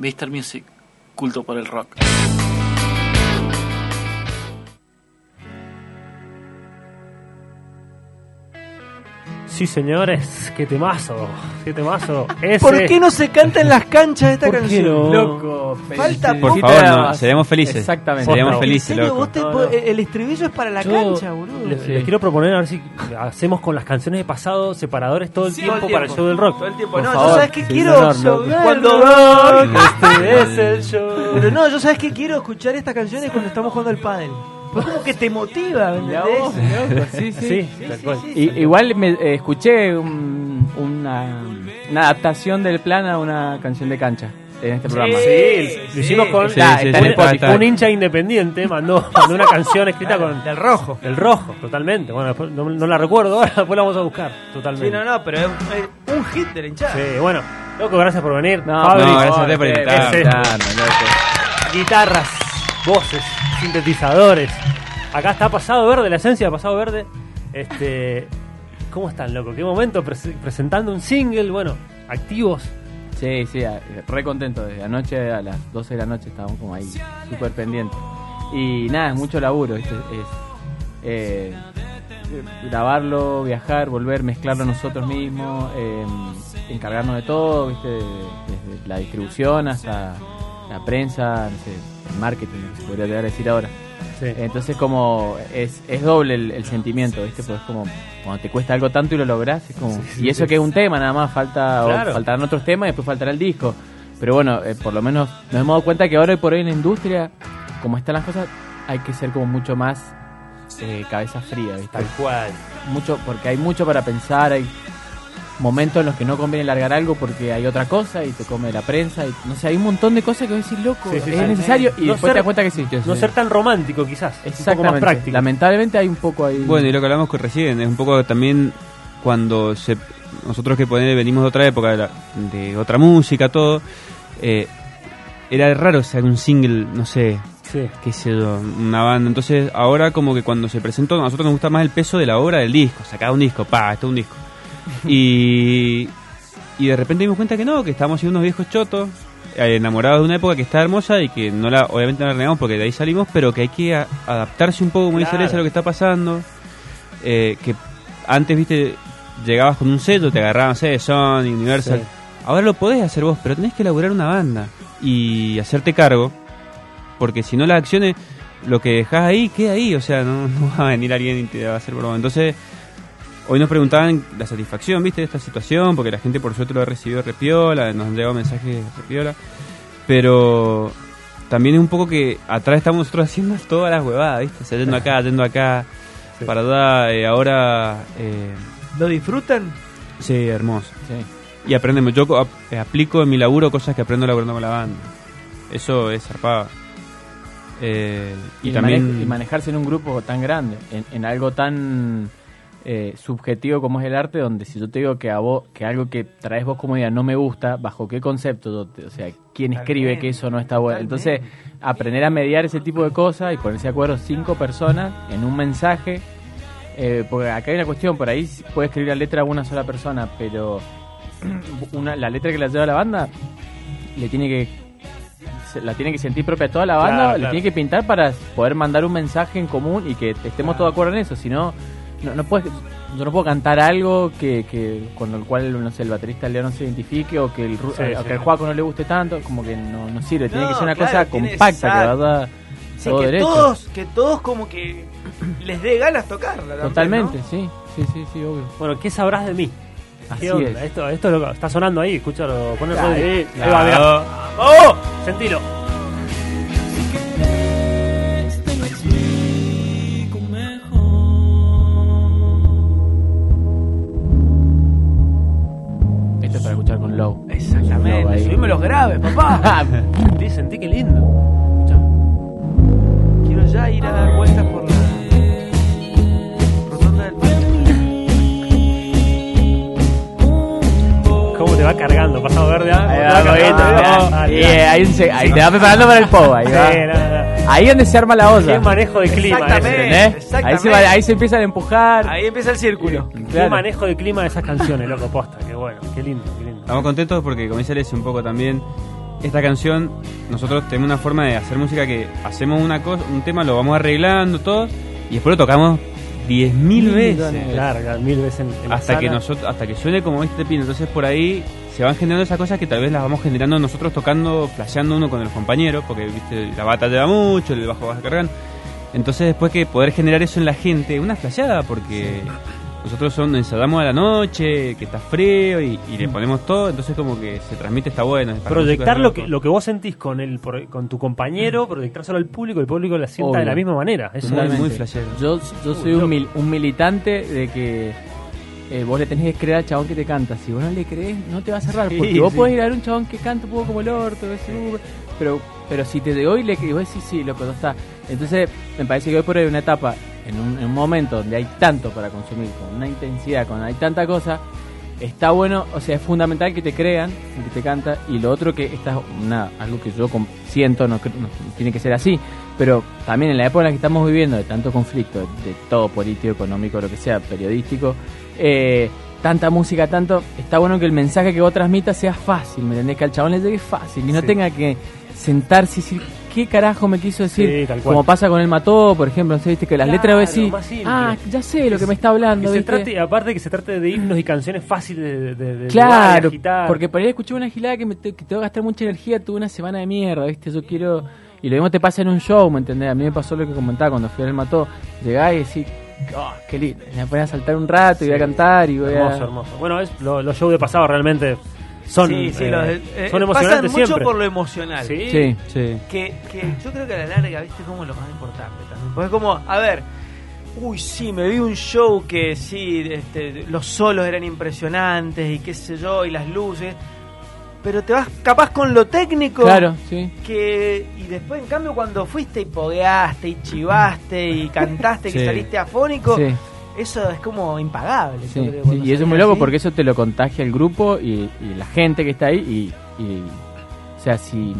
Mr. Music, culto por el rock. Sí, señores, qué temazo, qué temazo. Ese... ¿Por qué no se canta en las canchas esta ¿Por qué canción? no? Loco, Falta feliz- Por poquito favor, no, seremos felices. Exactamente. Seremos Posta. ¿En felices, serio? loco. Vos te- No, vos- no. El estribillo es para la Yo cancha, boludo. Les, Sí. les quiero proponer a ver si hacemos con las canciones de pasado separadores todo el Sí, tiempo todo el para el show del rock. Todo el tiempo. Por no, favor, yo sabes que sí, quiero. Cuando rock, este es el show. Pero no, yo sabes que quiero escuchar estas canciones cuando estamos jugando al pádel. Pues como que te motiva, ¿me Mirá entendés? sí, sí. Sí, igual me eh, escuché un- una, una adaptación del plan a una canción de cancha en este programa. Sí, lo hicimos con Sí, Está- sí, está sí, en está- Spotify. está- un hincha independiente, mandó, mandó una canción escrita con Del rojo. el rojo, totalmente. Bueno, después no, no la recuerdo ahora, después la vamos a buscar, totalmente. Sí, no, no, pero es es un hit de la hinchada. Sí, bueno, loco, gracias por venir. No, Fabri, no, gracias a ti por eh, invitarme. guitarras, voces, sintetizadores. Acá está Pasado Verde, la esencia de Pasado Verde. Este, ¿Cómo están, loco? ¿Qué momento? Prese- presentando un single, bueno, activos. Sí, sí, re contento. Desde anoche a las 12 de la noche estábamos como ahí, súper pendientes. Y nada, es mucho laburo, ¿viste? Es eh, grabarlo, viajar, volver, mezclarlo nosotros mismos, eh, encargarnos de todo, ¿viste? Desde la distribución hasta la prensa, no sé, el marketing, se podría llegar a decir ahora. Sí. Entonces como es, es doble el, el sentimiento, ¿viste? Pues como cuando te cuesta algo tanto y lo lográs, es como... sí, y eso que es un tema, nada más falta o faltarán otros temas y después faltará el disco. Pero bueno, eh, por lo menos nos hemos dado cuenta que ahora y por hoy en la industria, como están las cosas, hay que ser como mucho más eh, cabeza fría, ¿viste? Tal cual. Mucho, porque hay mucho para pensar, hay momentos en los que no conviene largar algo porque hay otra cosa y te come la prensa y no sé, hay un montón de cosas que voy a decir loco, Sí, sí, es sí. necesario y No después ser- te das cuenta que sí. No ser tan romántico, quizás. Un poco más Exactamente. práctico. Lamentablemente hay un poco ahí. Bueno, y lo que hablamos con recién, es un poco también cuando se, nosotros que poner, venimos de otra época, de, la- de otra música, todo, eh, era raro sacar un single, no sé, Sí. qué sé yo, una banda. Entonces, ahora como que cuando se presentó, a nosotros nos gusta más el peso de la obra del disco. Sacaba un disco, pa, esto es un disco. Y, y de repente dimos cuenta que no, que estábamos siendo unos viejos chotos, eh, enamorados de una época que está hermosa y que no la, obviamente no la renegamos porque de ahí salimos, pero que hay que a- adaptarse un poco, como dice Claro. Alessia, a lo que está pasando. Eh, que antes, viste, llegabas con un sello, te agarraban, sé, Sony, Universal. Sí. Ahora lo podés hacer vos, pero tenés que elaborar una banda y hacerte cargo, porque si no las acciones, lo que dejás ahí, queda ahí, o sea, no, no va a venir alguien y te va a hacer broma. Entonces, hoy nos preguntaban la satisfacción, viste, de esta situación, porque la gente por suerte lo ha recibido repiola, nos han llegado mensajes repiola, pero también es un poco que atrás estamos nosotros haciendo todas las huevadas, viste, saliendo acá, yendo acá, Sí. para allá, eh, ahora... Eh, ¿Lo disfrutan? sí, hermoso. Sí. Y aprendemos. Yo eh, aplico en mi laburo cosas que aprendo laburando con la banda. Eso es zarpado. Eh, y, Y, también. mane- y manejarse en un grupo tan grande, en, en algo tan eh, subjetivo como es el arte, donde si yo te digo que a vos, que algo que traes vos como idea no me gusta, ¿bajo qué concepto? yo te- O sea, ¿quién escribe que eso no está bueno? Entonces, aprender a mediar ese tipo de cosas y ponerse de acuerdo cinco personas en un mensaje. eh, porque acá hay una cuestión, por ahí puede escribir la letra una sola persona, pero una, la letra que la lleva la banda le tiene que la tiene que sentir propia toda la banda, Claro, le claro. tiene que pintar para poder mandar un mensaje en común y que estemos todos de acuerdo en eso, si no, no, no puedes, yo no puedo cantar algo que, que con el cual no sé, el baterista Leo no se identifique o que el, Sí, o sí. que el Juaco no le guste tanto, como que no, no sirve, tiene No, que ser una claro, cosa compacta que vaya Sí, todo que derecho. todos, que todos como que les dé ganas tocarla. también, Totalmente, ¿no? sí, sí, sí, sí, obvio. Bueno, ¿qué sabrás de mí? Así ¿Qué onda? es. Esto, esto es lo que- está sonando ahí, escúchalo, pon el Claro. Ahí claro. va, mirá. ¡Oh! Sentilo. Sentí, sentí qué lindo. Quiero ya ir a dar vueltas por la rotonda del parque. ¿Cómo te va cargando? Pasado verde, ¿ah? Ahí Te va, cargando, ahí va. Eh, ahí, se- ahí te va preparando para el PO, ahí Sí, va. no, no. Ahí es donde se arma la olla. Qué manejo de clima Exactamente. ese. ¿Entendés? Ahí Exactamente. se, va- ahí se empiezan a empujar. Ahí empieza el círculo. Qué Claro. manejo de clima de esas canciones, loco, posta. Qué bueno, qué lindo, qué lindo. Estamos contentos porque, como dice Alessia, un poco también esta canción, nosotros tenemos una forma de hacer música que hacemos una cosa, un tema, lo vamos arreglando todo, y después lo tocamos 10.000 veces. Larga, mil veces en, en la hasta que nosotros hasta que suene como este pino. Entonces por ahí se van generando esas cosas que tal vez las vamos generando nosotros tocando flasheando uno con los compañeros porque viste la bata lleva mucho el bajo vas a cargar. Entonces después que poder generar eso en la gente una flasheada porque nosotros son ensayamos a la noche que está frío y, y le ponemos todo entonces como que se transmite está bueno Proyectar lo que, lo que vos sentís con el por- con tu compañero, proyectárselo al público, el público la sienta Obvio. de la misma manera. Eso Muy, es- muy flashero. Yo, yo soy un, mil- un militante de que eh, vos le tenés que creer al chabón que te canta. Si vos no le crees, no te va a cerrar. Sí, porque vos sí. podés ir a ver un chabón que canta un poco como el orto, ese, pero, pero si te llegó y le vos decís, sí, loco, no está. Entonces, me parece que hoy por hoy una etapa, en un, en un momento donde hay tanto para consumir, con una intensidad, con hay tanta cosa, está bueno, o sea, es fundamental que te crean, que te canta, y lo otro que está una, algo que yo siento, no, tiene que ser así, pero también en la época en la que estamos viviendo, de tanto conflicto, de todo político, económico, lo que sea, periodístico, eh, tanta música, tanto, está bueno que el mensaje que vos transmitas sea fácil, ¿me entendés? Que al chabón le llegue fácil y no Sí. tenga que sentarse y decir, ¿qué carajo me quiso decir? Sí. Como pasa con el Mató, por ejemplo, no sé, viste que las letras Claro, más simple. ah, ya sé lo que me está Que hablando, trate, aparte que se trate de himnos y canciones fáciles de, de, de Claro, porque por ahí escuché una gilada que, me te, que te va a gastar mucha energía, tuve una semana de mierda, ¿viste? Yo quiero... Y lo mismo te pasa en un show, ¿me entendés? A mí me pasó lo que comentaba cuando fui al Mató. Llegás y decís, oh, qué lindo, me voy a saltar un rato y voy a cantar y voy hermoso, a... hermoso. Bueno, es, lo- los shows de pasado realmente son, sí, sí, eh, los eh, son pasan emocionantes mucho siempre. por lo emocional. Sí. Sí. Sí. Que, que yo creo que a la larga, viste, como lo más importante también. Porque es como, a ver, uy, sí, me vi un show que sí, este, los solos eran impresionantes y qué sé yo, y las luces. Pero te vas capaz con lo técnico. Claro, sí. que y después en cambio cuando fuiste y pogueaste y chivaste y cantaste que saliste afónico Sí, eso es como impagable yo sí, creo, sí, cuando Y eso es muy loco así. porque eso te lo contagia el grupo y, y la gente que está ahí y, y- o sea, si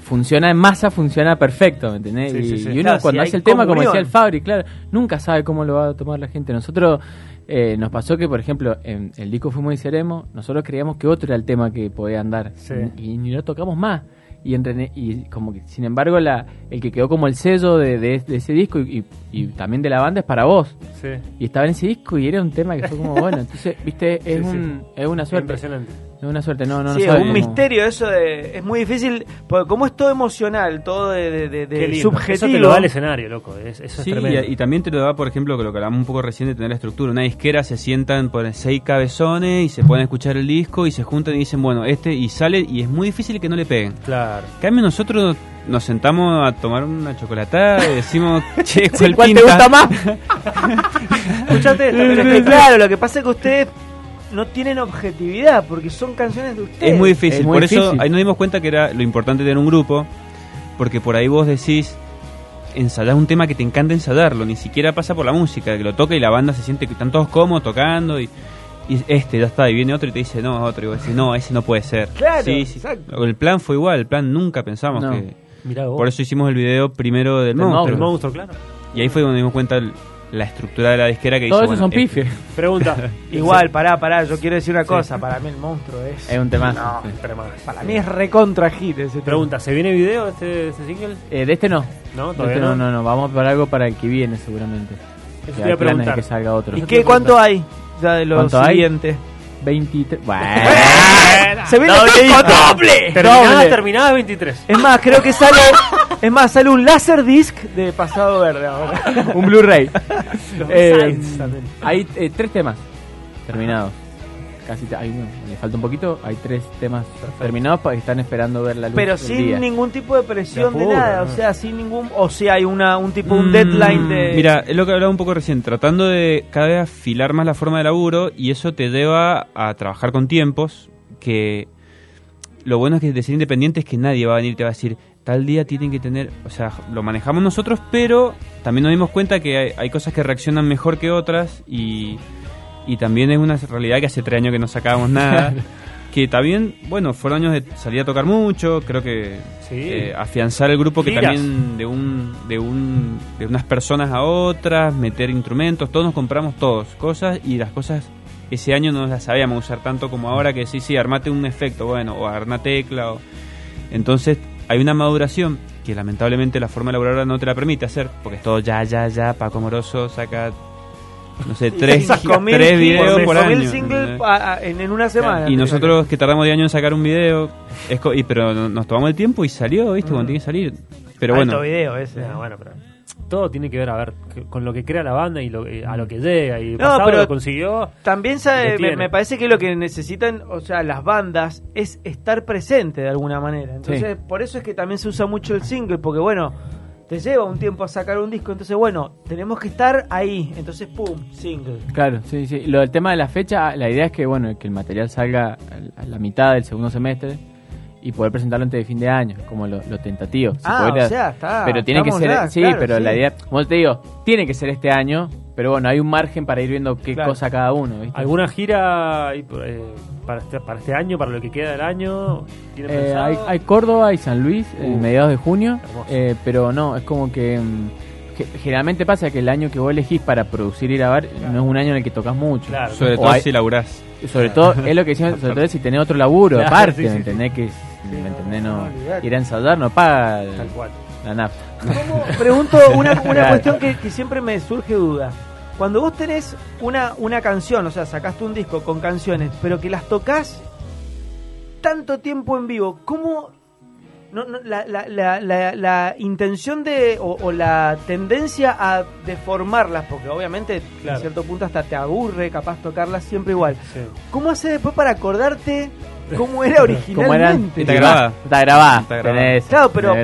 funciona en masa, funciona perfecto, ¿me entendés? Sí, y, sí, sí. y uno Claro, cuando si hace el tema, como decía el Fabri, claro, nunca sabe cómo lo va a tomar la gente. Nosotros eh, nos pasó que, por ejemplo, en el disco Fuimos y Seremos, nosotros creíamos que otro era el tema que podía andar Sí. y, y ni lo tocamos más. Y, y como que, sin embargo, la, el que quedó como el sello de, de- de ese disco y, y- y también de la banda es para vos. Sí. Y estaba en ese disco y era un tema que fue como bueno. Entonces, viste, es, Sí, sí. un, es una suerte. Impresionante. Es una suerte, no, no, no sí, es un cómo- misterio eso de es muy difícil porque como es todo emocional todo de, de, de- subjetivo Eso te lo da el escenario, loco. Es, eso Sí, es tremendo. y, y también te lo da, por ejemplo, que lo que hablamos un poco recién de tener la estructura. Una disquera se sientan por seis cabezones y se pueden escuchar el disco y se juntan y dicen, bueno, este y sale y es muy difícil que no le peguen. Claro. En cambio, nosotros nos sentamos a tomar una chocolatada y decimos, che, ¿cuál, ¿Cuál te gusta más? Escuchate esta, Pero es pero que, claro lo que pasa es que ustedes no tienen objetividad porque son canciones de ustedes Es muy difícil. Es muy por eso ahí nos dimos cuenta que era lo importante tener un grupo, porque por ahí vos decís, ensayar un tema que te encanta ensayarlo, ni siquiera pasa por la música, que lo toca y la banda se siente que están todos cómodos tocando y, y este ya está, y viene otro y te dice, no, es otro, y vos decís, no, ese no puede ser. Claro, Sí, sí. exacto. El plan fue igual, el plan nunca pensamos No. que... Mirá vos. Por eso hicimos el video primero del, Del monstruo. el monstruo, claro. Y ahí fue donde dimos cuenta el- la estructura de la disquera que Todo dice, eso son este- pifies. Pregunta. igual pará pará yo quiero decir una cosa para mí el monstruo es Es un tema. No, para mí es recontra hit ese tema. Pregunta, ¿se viene video de este, este single? Eh, de este no. No, De todavía este no, no. no, no. Vamos para algo para el que viene, seguramente. Eso Que te a preguntar. que salga otro. ¿Y qué cuánto hay ya de lo ¿Cuánto hay? Siguiente? 23. Bueno. se viene disco doble Terminada, terminada 23. es más creo que sale es más sale un laser disc de pasado verde ahora un Blu-ray. Eh, hay eh, tres temas terminados. Casi te- hay uno, le falta un poquito. Hay tres temas terminados para que están esperando ver la luz. pero del sin día. ningún tipo de presión De nada, o sea, sin ningún, o sea, hay una un tipo un Mm, deadline de Mira, es lo que hablaba un poco recién, tratando de cada vez afilar más la forma de laburo y eso te lleva a trabajar con tiempos que lo bueno es que de ser independiente es que nadie va a venir y te va a decir tal día tienen que tener, o sea, lo manejamos nosotros, pero también nos dimos cuenta que hay, hay cosas que reaccionan mejor que otras y, y también es una realidad que hace tres años que no sacábamos nada. Que también, bueno, fueron años de salir a tocar mucho, creo que Sí. eh, afianzar el grupo que también de un de un de unas personas a otras meter instrumentos todos nos compramos todos cosas y las cosas ese año no las sabíamos usar tanto como ahora que sí sí armate un efecto bueno o arma tecla o- Entonces hay una maduración que lamentablemente la forma ahora no te la permite hacer, porque es todo ya, ya, ya, Paco Moroso saca, no sé, tres, tres videos por año. ¿entendés? a- a- en, en una semana. Y nosotros que tardamos 10 años en sacar un video, es co- y, pero no- nos tomamos el tiempo y salió, ¿viste? Cuando tiene que salir. Pero Alto bueno, video ese. Ah, bueno, pero todo tiene que ver a ver con lo que crea la banda y lo, eh, a lo que llega y No, pasado pero- lo consiguió. También sabe, Lo me, tiene. me parece que lo que necesitan, o sea, las bandas es estar presente de alguna manera. Entonces, por eso es que también se usa mucho el single, porque bueno, te lleva un tiempo a sacar un disco, entonces bueno, tenemos que estar ahí. Entonces, pum, single. Claro, sí, sí. Lo del tema de la fecha, la idea es que bueno, que el material salga a la mitad del segundo semestre y poder presentarlo antes de fin de año, como lo, lo tentativo. Ah, podría- o sea, está. pero tiene que ser, ya, sí, claro, pero sí. la idea, como te digo, tiene que ser este año, pero bueno, hay un margen para ir viendo qué Claro. cosa cada uno, ¿viste? ¿Alguna gira eh, para, este, para este año, para lo que queda del año? ¿Tiene Eh, hay, hay Córdoba y San Luis en Uh, mediados de junio, eh, pero no, es como que mm, ge- generalmente pasa que el año que vos elegís para producir y grabar no es un año en el que tocas mucho. Claro. sobre todo hay- si laburás. Sobre todo, es lo que decimos, sobre todo si tenés otro laburo Claro, aparte, sí, ¿me sí, entendés? Que, ¿me no, entendés? no, ir a ensayar no paga Tal cual. La nafta. ¿Cómo? Pregunto una, una cuestión que, que siempre me surge duda. Cuando vos tenés una, una canción, o sea, sacaste un disco con canciones, pero que las tocas tanto tiempo en vivo, ¿cómo no, no, la, la, la, la, la intención de o, o la tendencia a deformarlas, porque obviamente Claro. a cierto punto hasta te aburre capaz tocarlas siempre igual. Sí. ¿Cómo haces después para acordarte cómo era ¿Cómo eran? originalmente? Está grabada. Está grabada. Está grabada. tenés- Claro, pero-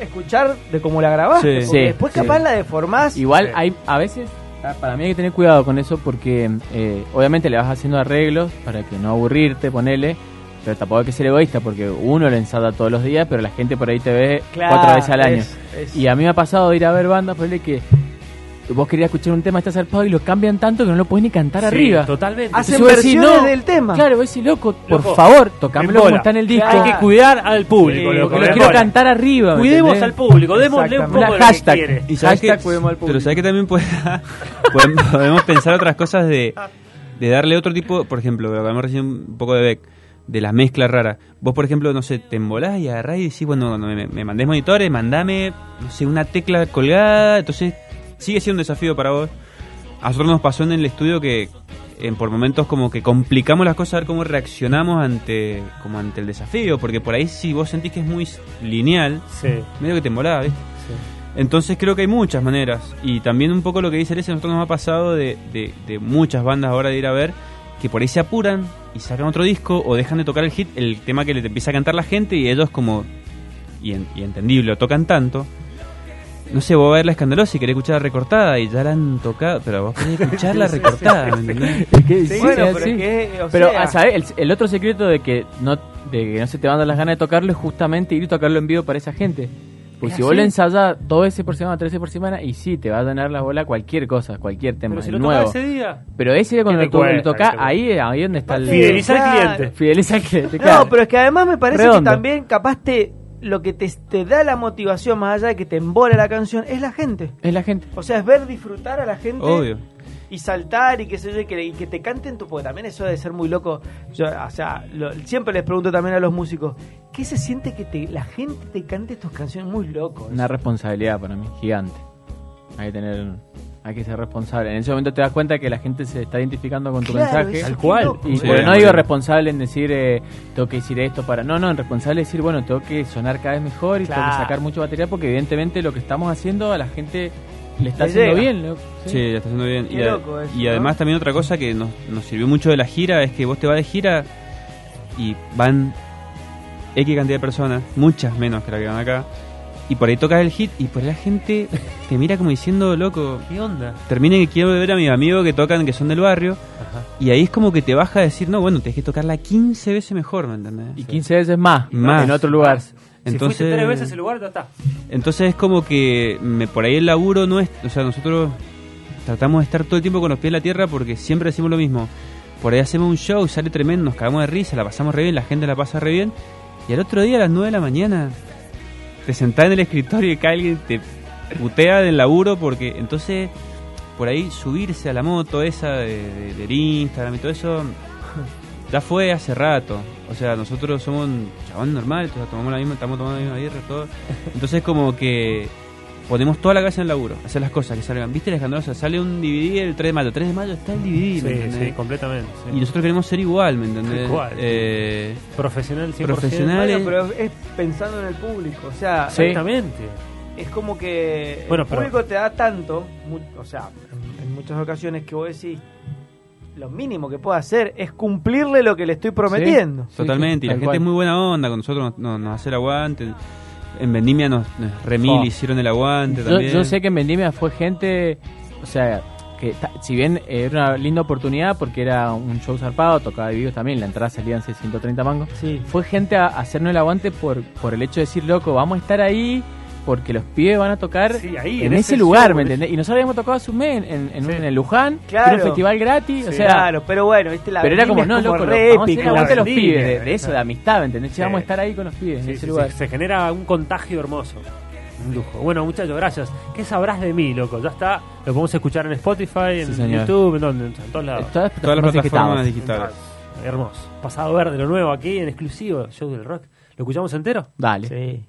Escuchar de cómo la grabaste, Sí. porque Sí, después sí. capaz la deformás. Igual Sí. hay a veces, ah, para mí hay que tener cuidado con eso porque eh, obviamente le vas haciendo arreglos para que no aburrirte, ponele, pero tampoco hay que ser egoísta porque uno lo ensaya todos los días, pero la gente por ahí te ve Claro, cuatro veces al año. es- es- Y a mí me ha pasado de ir a ver bandas, ponele que vos querías escuchar un tema, está zarpado y lo cambian tanto que no lo puedes ni cantar Sí, arriba. Totalmente. Hacen decís, versiones no, del tema. Claro, vos decís, loco, por Loco, favor, tocámelo como está en el disco. Hay que cuidar al público. Sí, loco, Porque lo quiero cantar arriba. ¿me Cuidemos entendés? al público, démosle un poco de La lo que hashtag. quiere. Y sabes Hashtag que, cuidemos al público. pero sabes que también puede- podemos, podemos pensar otras cosas de, de darle otro tipo, por ejemplo, lo que hablamos recién un poco de Beck, de la mezcla rara. Vos, por ejemplo, no sé, te embolás y agarrás y decís, bueno, cuando me, me mandés monitores, mandame, no sé, una tecla colgada, entonces sigue siendo un desafío para vos. A nosotros nos pasó en el estudio que en, por momentos como que complicamos las cosas a ver cómo reaccionamos ante como ante el desafío, porque por ahí si vos sentís que es muy lineal, Sí, medio que te embolás, ¿viste? sí. Entonces creo que hay muchas maneras. Y también un poco lo que dice Alex, a nosotros nos ha pasado de, de- de muchas bandas ahora de ir a ver que por ahí se apuran y sacan otro disco o dejan de tocar el hit, el tema que le empieza a cantar la gente y ellos como, y, en- y entendible, lo tocan tanto. No sé, vos vas a ver la escandalosa y querés escuchar la recortada y ya la han tocado, pero vos querés escuchar la recortada, ¿me entendés? Es que Sí, bueno, pero sí. es que, o Pero, sea, ah, ¿sabes? El, el otro secreto de que no de que no se te van a dar las ganas de tocarlo es justamente ir y tocarlo en vivo para esa gente. Pues ¿Es si vos así? lo ensayás dos veces por semana, tres veces por semana, y sí, te va a llenar la bola cualquier cosa, cualquier tema, Pero si lo nuevo. ese día. Pero ese día cuando ¿Qué lo, lo tocás, ¿Qué te ahí es ahí donde está el... Fidelizar al cliente. Fideliza al cliente, No, pero es que además me parece Redondo. que también capaz te lo que te, te da la motivación más allá de que te embole la canción es la gente. Es la gente. O sea, es ver disfrutar a la gente Obvio. y saltar y que sé yo, y que, y que te canten tu porque también eso debe ser muy loco. Yo, o sea, lo- siempre les pregunto también a los músicos, ¿qué se siente que te, la gente te cante tus canciones? Muy loco. eso. Una responsabilidad para mí, gigante. Hay que tener... Hay que ser responsable. En ese momento te das cuenta que la gente se está identificando con tu Claro, mensaje. Tal cual. Y, eh. pero no Sí. digo responsable en decir, eh, tengo que decir esto para. No, no, responsable es decir, bueno, tengo que sonar cada vez mejor y tengo que sacar mucho material porque, evidentemente, lo que estamos haciendo a la gente le está Le haciendo llega. bien. ¿no? Sí, está haciendo bien. Qué Y, a- loco eso, y ¿no? además también otra cosa que nos, nos sirvió mucho de la gira es que vos te vas de gira y van X cantidad de personas, muchas menos que la que van acá, y por ahí tocas el hit y por ahí la gente te mira como diciendo, loco, ¿Qué onda? termine que quiero ver a mis amigos que tocan, que son del barrio, Ajá. y ahí es como que te baja a decir, no, bueno, tenés que tocarla 15 veces mejor, ¿me entendés? Y 15 veces más, Más. en otro lugar. Entonces, si fuiste tres veces el lugar, ya está. Entonces es como que me, por ahí el laburo no es, o sea, nosotros tratamos de estar todo el tiempo con los pies en la tierra porque siempre decimos lo mismo. Por ahí hacemos un show, sale tremendo, nos cagamos de risa, la pasamos re bien, la gente la pasa re bien. Y al otro día a las 9 de la mañana te sentás en el escritorio y que alguien te putea del laburo porque entonces por ahí subirse a la moto esa de, de- del Instagram y todo eso ya fue hace rato. O sea, nosotros somos un chabón normal, todos tomamos la misma, estamos tomando la misma birra, todo. Entonces como que ponemos toda la cabeza en el laburo, hacer las cosas que salgan. ¿Viste la escandalosa? Sale un DVD el 3 de mayo, 3 de mayo está el DVD, ¿me Sí, entendés? sí, completamente. sí. Y nosotros queremos ser igual, ¿me entendés? Sí. Eh, Profesional 100%. Profesional. Bueno, Dale. pero es pensando en el público. O sea, Sí. Exactamente. es como que Bueno, el pero- público te da tanto, mu- o sea, en, muchas ocasiones que vos decís, lo mínimo que puedo hacer es cumplirle lo que le estoy prometiendo. Sí, Totalmente, y la tal gente cual. es muy buena onda con nosotros, nos, nos, nos hace el aguante. En Vendimia nos, nos remil Oh. hicieron el aguante Yo, también. yo sé que en Vendimia fue gente, o sea, que si bien era una linda oportunidad porque era un show zarpado, tocaba vivos también, la entrada salían 130 mangos, Sí. fue gente a hacernos el aguante por, por el hecho de decir, loco, vamos a estar ahí porque los pibes van a tocar Sí, ahí, en, en ese ese lugar, show, ¿me en entendés? Y nosotros habíamos tocado hace un mes en, en, Sí. un- en Luján, Claro. era un festival gratis, o sea... claro, pero bueno, viste la Pero era como, no, es loco, re vamos a a los pibes, de, de eso, de amistad, ¿me entendés? Che, Sí. vamos a estar ahí con los pibes Sí, en ese sí, lugar. sí, se genera un contagio hermoso. Un lujo. Bueno, muchachos, gracias. ¿Qué sabrás de mí, loco? Ya está. Lo podemos escuchar en Spotify, en Sí. YouTube, en, donde, en todos lados. Todas Todas las plataformas digitales. Hermoso. Pasado verde, lo nuevo aquí en exclusivo, Show del Rock. ¿Lo escuchamos entero? Dale. Sí.